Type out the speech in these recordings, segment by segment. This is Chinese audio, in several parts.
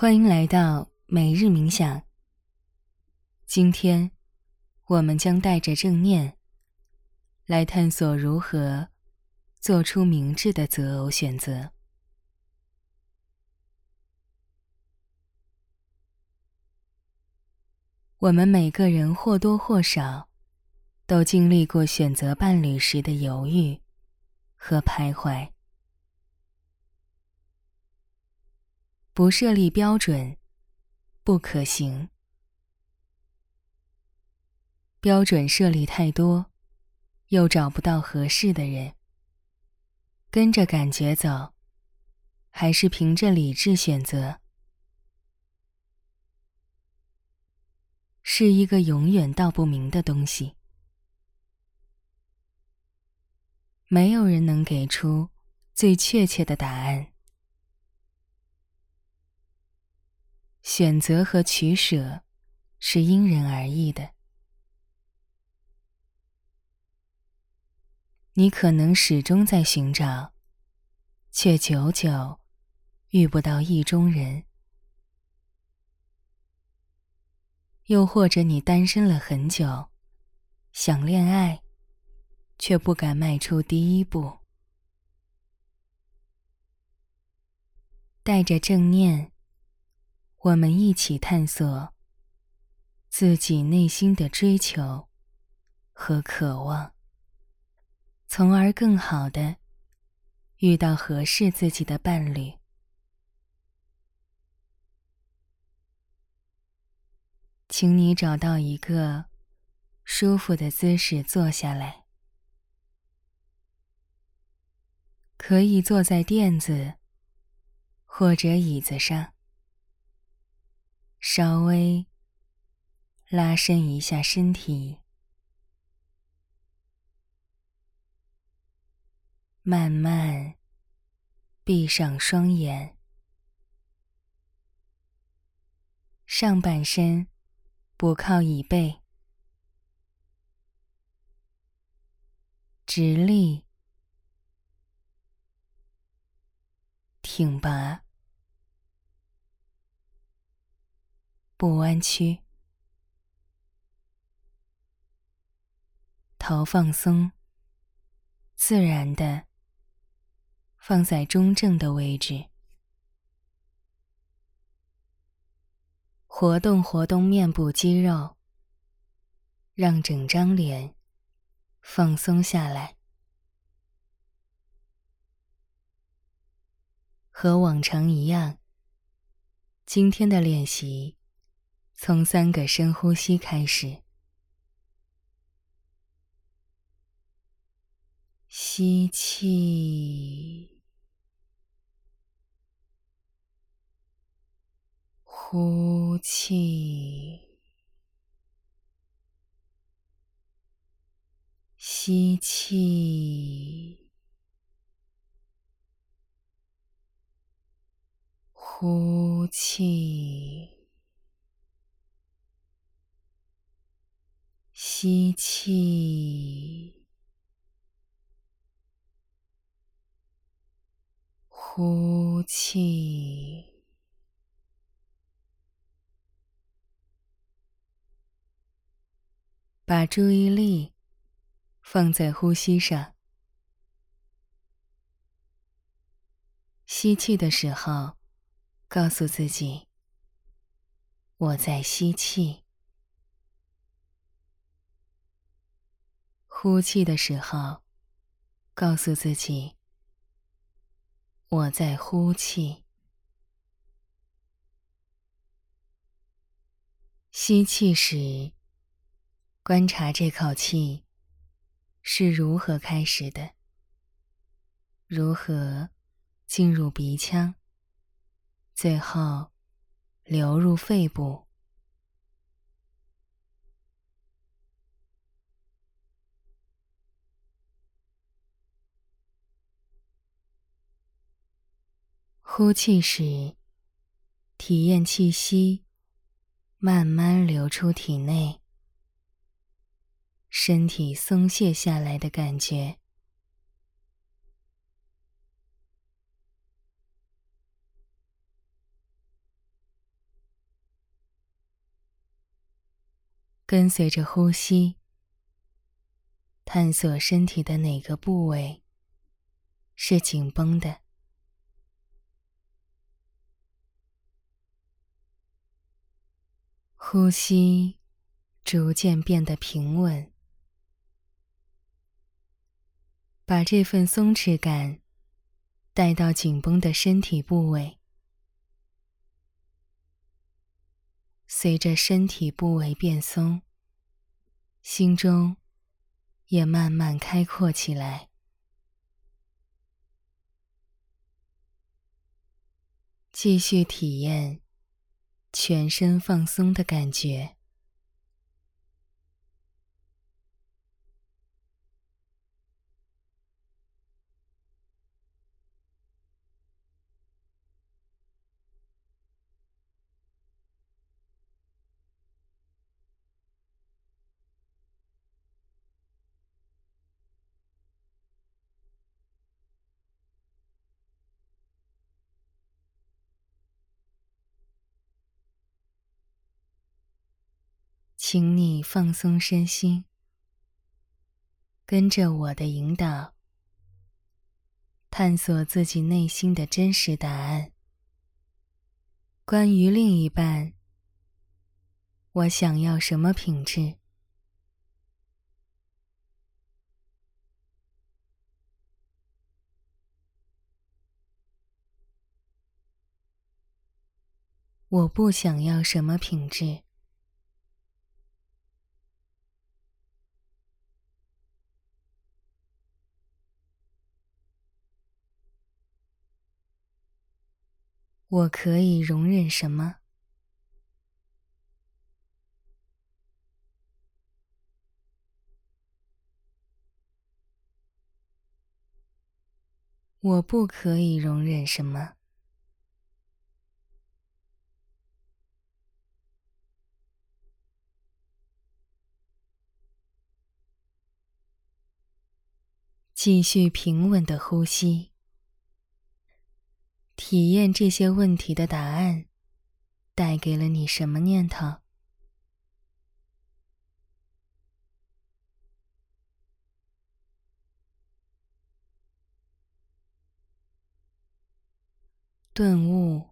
欢迎来到每日冥想。今天，我们将带着正念来探索如何做出明智的择偶选择。我们每个人或多或少都经历过选择伴侣时的犹豫和徘徊。不设立标准，不可行。标准设立太多，又找不到合适的人。跟着感觉走，还是凭着理智选择？是一个永远道不明的东西，没有人能给出最确切的答案。选择和取舍是因人而异的，你可能始终在寻找，却久久遇不到意中人。又或者你单身了很久，想恋爱，却不敢迈出第一步。带着正念，我们一起探索自己内心的追求和渴望，从而更好的遇到合适自己的伴侣。请你找到一个舒服的姿势坐下来，可以坐在垫子或者椅子上，稍微拉伸一下身体，慢慢闭上双眼，上半身。不靠椅背，直立、挺拔、不弯曲，头放松，自然的放在中正的位置。活动活动面部肌肉，让整张脸放松下来。和往常一样，今天的练习从三个深呼吸开始：吸气。呼气，吸气，呼气，吸气，呼气。把注意力放在呼吸上。吸气的时候，告诉自己：“我在吸气。”呼气的时候，告诉自己：“我在呼气。”吸气时。观察这口气是如何开始的，如何进入鼻腔，最后流入肺部。呼气时体验气息慢慢流出体内身体松懈下来的感觉。跟随着呼吸探索身体的哪个部位是紧绷的呼吸逐渐变得平稳，把这份松弛感带到紧绷的身体部位。随着身体部位变松，心中也慢慢开阔起来。继续体验全身放松的感觉。请你放松身心，跟着我的引导，探索自己内心的真实答案。关于另一半，我想要什么品质？我不想要什么品质？我可以容忍什么？我不可以容忍什么？继续平稳的呼吸。体验这些问题的答案，带给了你什么念头？顿悟、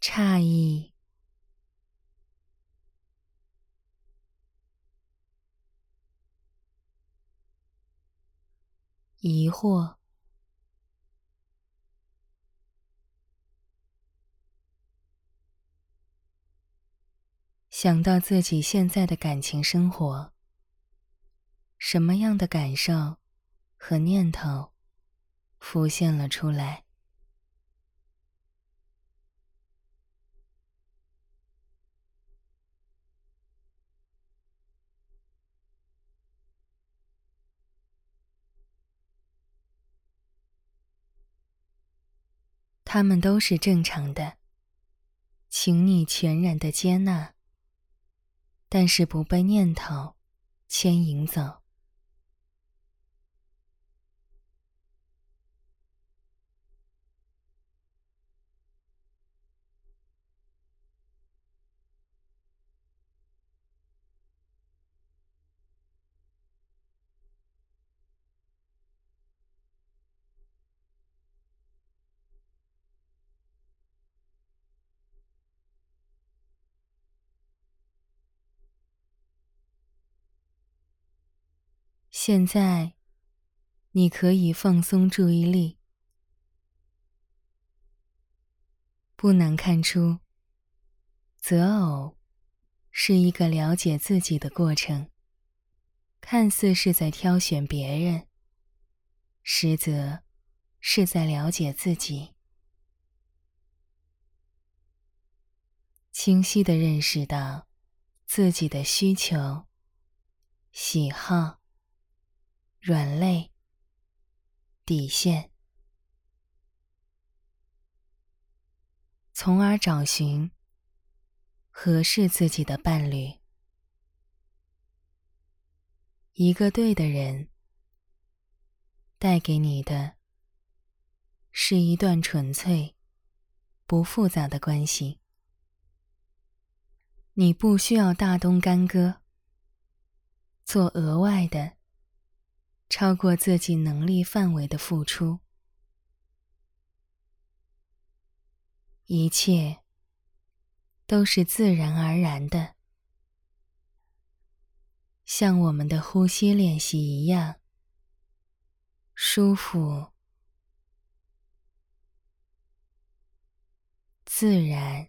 诧异。疑惑，想到自己现在的感情生活，什么样的感受和念头浮现了出来？他们都是正常的，请你全然的接纳，但是不被念头牵引走。现在，你可以放松注意力。不难看出，择偶是一个了解自己的过程。看似是在挑选别人，实则是在了解自己。清晰的认识到自己的需求、喜好。软肋、底线，从而找寻合适自己的伴侣。一个对的人，带给你的是一段纯粹、不复杂的关系。你不需要大动干戈，做额外的、超过自己能力范围的付出。一切都是自然而然的，像我们的呼吸练习一样，舒服、自然、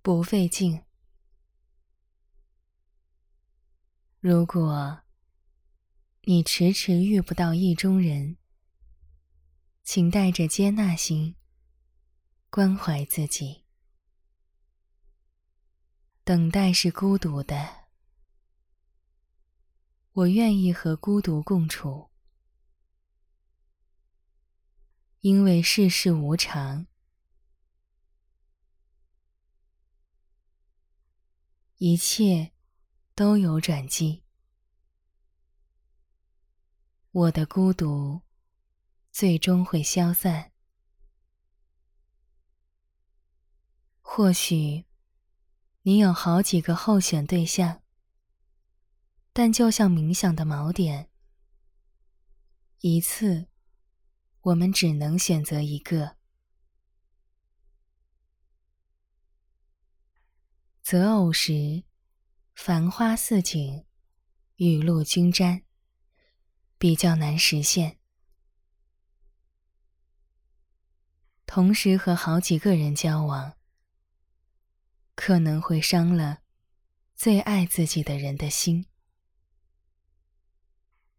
不费劲。如果你迟迟遇不到意中人，请带着接纳心，关怀自己。等待是孤独的，我愿意和孤独共处，因为世事无常，一切都有转机。我的孤独。最终会消散。或许你有好几个候选对象，但就像冥想的锚点，一次我们只能选择一个。择偶时，繁花似锦，雨露均沾，比较难实现。同时和好几个人交往，可能会伤了最爱自己的人的心。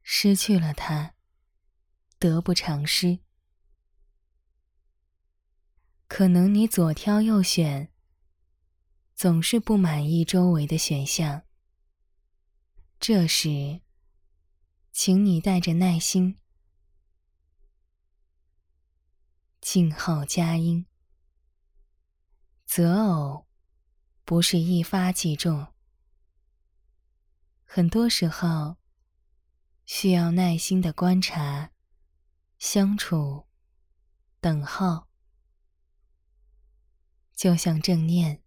失去了他，得不偿失。可能你左挑右选，总是不满意周围的选项。这时，请你带着耐心。静候佳音。择偶不是一发即中，很多时候需要耐心的观察、相处、等候。就像正念，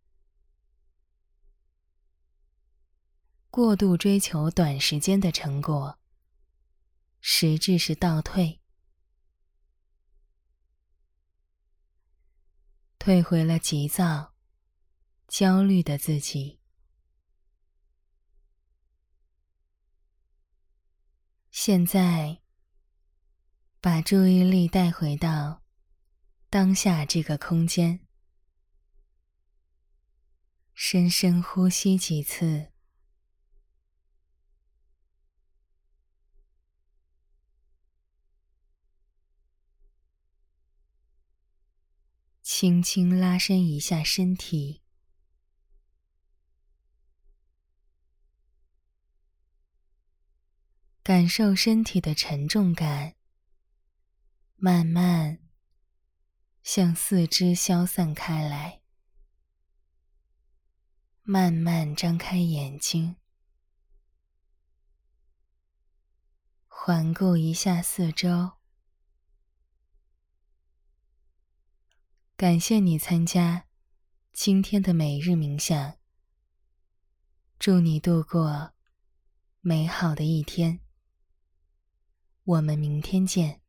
过度追求短时间的成果，实质是倒退。退回了急躁、焦虑的自己。现在，把注意力带回到当下这个空间，深深呼吸几次。轻轻拉伸一下身体，感受身体的沉重感，慢慢向四肢消散开来，慢慢张开眼睛，环顾一下四周。感谢你参加今天的每日冥想。祝你度过美好的一天。我们明天见。